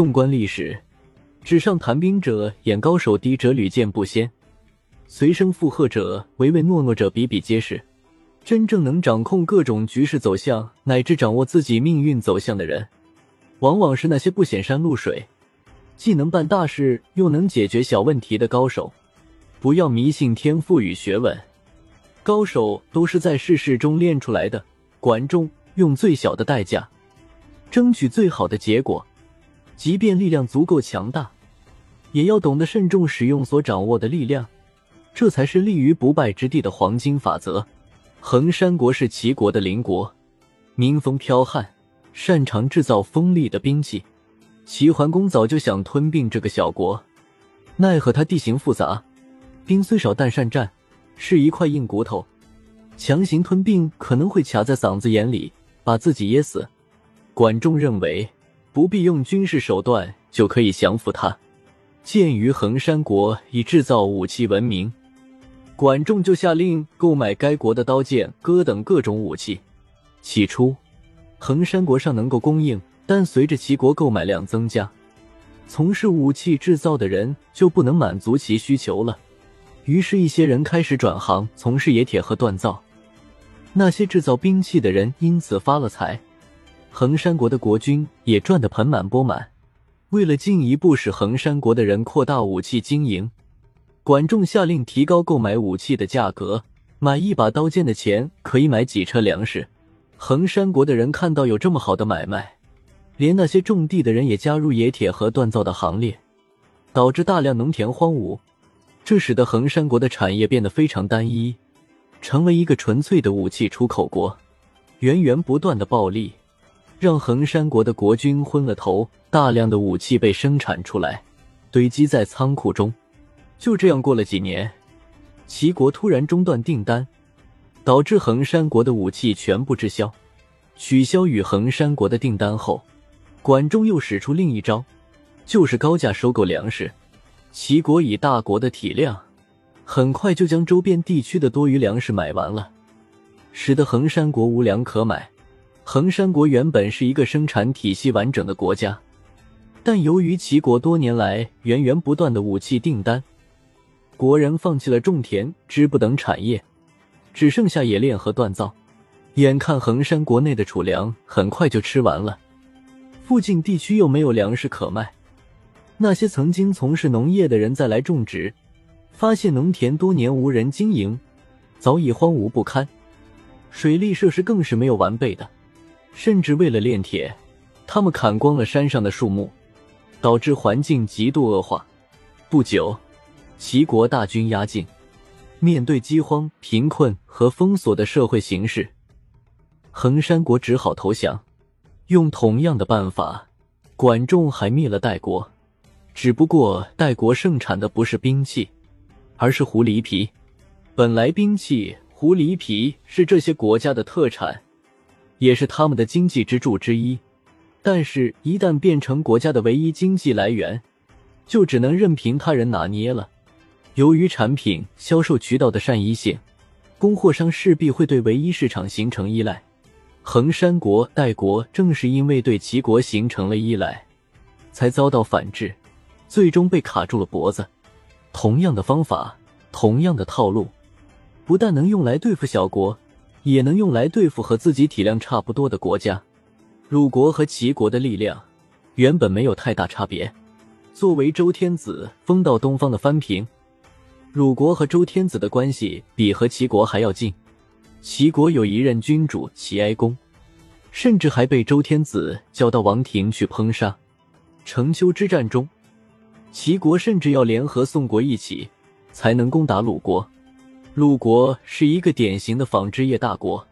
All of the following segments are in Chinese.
纵观历史，纸上谈兵者、眼高手低者屡见不鲜，随声附和者、唯唯诺诺者比比皆是。真正能掌控各种局势走向，乃至掌握自己命运走向的人，往往是那些不显山露水，既能办大事又能解决小问题的高手。不要迷信天赋与学问，高手都是在世事中练出来的。管仲用最小的代价，争取最好的结果，即便力量足够强大，也要懂得慎重使用所掌握的力量，这才是立于不败之地的黄金法则。衡山国是齐国的邻国，民风剽悍，擅长制造锋利的兵器。齐桓公早就想吞并这个小国，奈何他地形复杂，兵虽少但善战，是一块硬骨头。强行吞并可能会卡在嗓子眼里，把自己噎死。管仲认为不必用军事手段就可以降服他。鉴于衡山国以制造武器闻名，管仲就下令购买该国的刀剑、戈等各种武器。起初，衡山国尚能够供应，但随着齐国购买量增加，从事武器制造的人就不能满足其需求了。于是，一些人开始转行从事冶铁和锻造。那些制造兵器的人因此发了财，衡山国的国君也赚得盆满钵满。为了进一步使衡山国的人扩大武器经营，管仲下令提高购买武器的价格，买一把刀剑的钱可以买几车粮食。衡山国的人看到有这么好的买卖，连那些种地的人也加入冶铁和锻造的行列，导致大量农田荒芜，这使得衡山国的产业变得非常单一。成为一个纯粹的武器出口国，源源不断的暴利让衡山国的国君昏了头。大量的武器被生产出来，堆积在仓库中。就这样过了几年，齐国突然中断订单，导致衡山国的武器全部滞销。取消与衡山国的订单后，管仲又使出另一招，就是高价收购粮食。齐国以大国的体量。很快就将周边地区的多余粮食买完了，使得衡山国无粮可买。衡山国原本是一个生产体系完整的国家，但由于齐国多年来源源不断的武器订单，国人放弃了种田、织布等产业，只剩下冶炼和锻造。眼看衡山国内的储粮很快就吃完了，附近地区又没有粮食可卖，那些曾经从事农业的人再来种植。发现农田多年无人经营，早已荒芜不堪，水利设施更是没有完备的，甚至为了炼铁，他们砍光了山上的树木，导致环境极度恶化。不久，齐国大军压境，面对饥荒、贫困和封锁的社会形势，衡山国只好投降。用同样的办法，管仲还灭了代国，只不过代国盛产的不是兵器。而是狐狸皮，本来兵器狐狸皮是这些国家的特产，也是他们的经济支柱之一。但是，一旦变成国家的唯一经济来源，就只能任凭他人拿捏了。由于产品销售渠道的善一性，供货商势必会对唯一市场形成依赖。衡山国、代国正是因为对齐国形成了依赖，才遭到反制，最终被卡住了脖子。同样的方法，同样的套路，不但能用来对付小国，也能用来对付和自己体量差不多的国家。鲁国和齐国的力量原本没有太大差别。作为周天子封到东方的藩平，鲁国和周天子的关系比和齐国还要近。齐国有一任君主齐哀公，甚至还被周天子叫到王庭去烹杀。城丘之战中。齐国甚至要联合宋国一起，才能攻打鲁国。鲁国是一个典型的纺织业大国，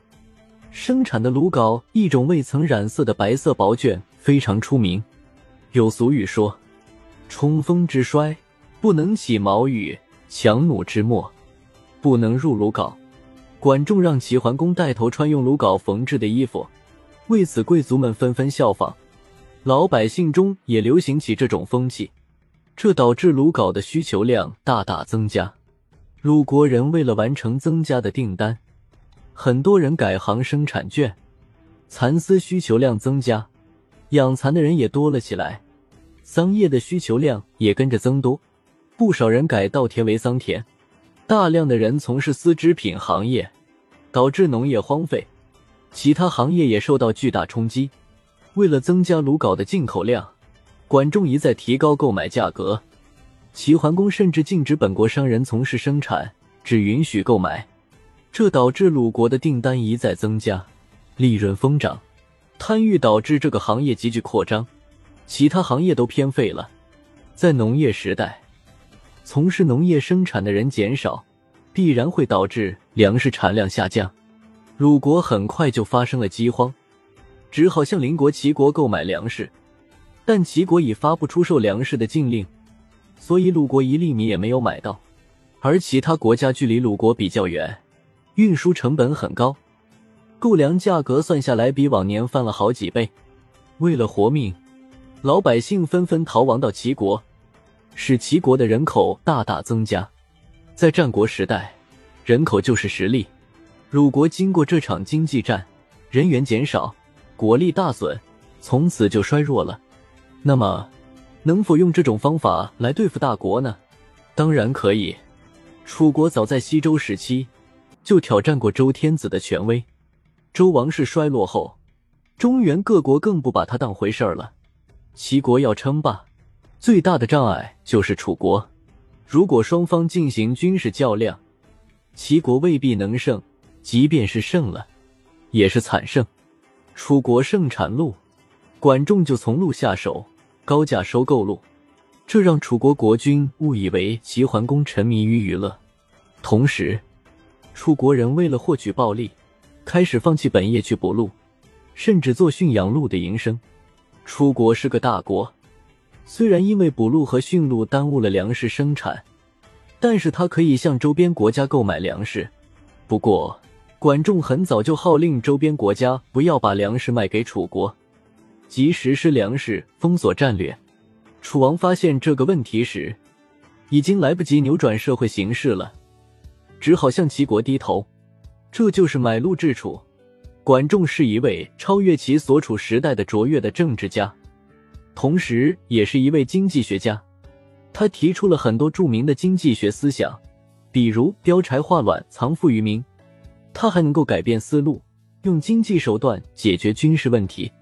生产的鲁缟一种未曾染色的白色薄绢非常出名。有俗语说：“冲锋之衰，不能起毛羽；强弩之末，不能入鲁缟。”管仲让齐桓公带头穿用鲁缟缝制的衣服，为此贵族们纷纷效仿，老百姓中也流行起这种风气。这导致鲁缟的需求量大大增加，鲁国人为了完成增加的订单，很多人改行生产绢，蚕丝需求量增加，养蚕的人也多了起来。桑叶的需求量也跟着增多，不少人改稻田为桑田，大量的人从事丝织品行业，导致农业荒废，其他行业也受到巨大冲击。为了增加鲁缟的进口量，管仲一再提高购买价格，齐桓公甚至禁止本国商人从事生产，只允许购买，这导致鲁国的订单一再增加，利润疯涨。贪欲导致这个行业急剧扩张。其他行业都偏废了，在农业时代，从事农业生产的人减少，必然会导致粮食产量下降。鲁国很快就发生了饥荒，只好向邻国齐国购买粮食，但齐国已发布出售粮食的禁令，所以鲁国一粒米也没有买到。而其他国家距离鲁国比较远，运输成本很高，购粮价格算下来比往年翻了好几倍。为了活命。老百姓纷纷逃亡到齐国，使齐国的人口大大增加。在战国时代，人口就是实力。鲁国经过这场经济战，人员减少，国力大损，从此就衰弱了。那么，能否用这种方法来对付大国呢？当然可以。楚国早在西周时期就挑战过周天子的权威。周王室衰落后，中原各国更不把他当回事儿了。齐国要称霸，最大的障碍就是楚国。如果双方进行军事较量，齐国未必能胜；即便是胜了，也是惨胜。楚国盛产鹿，管仲就从鹿下手，高价收购鹿，这让楚国国君误以为齐桓公沉迷于娱乐。同时，楚国人为了获取暴利，开始放弃本业去捕鹿，甚至做驯养鹿的营生。楚国是个大国，虽然因为捕鹿和驯鹿耽误了粮食生产，但是他可以向周边国家购买粮食。不过，管仲很早就号令周边国家不要把粮食卖给楚国，即实施粮食封锁战略。楚王发现这个问题时，已经来不及扭转社会形势了，只好向齐国低头。这就是买路治楚。管仲是一位超越其所处时代的卓越的政治家，同时也是一位经济学家。他提出了很多著名的经济学思想，比如“貂柴化卵，藏富于民”。他还能够改变思路，用经济手段解决军事问题。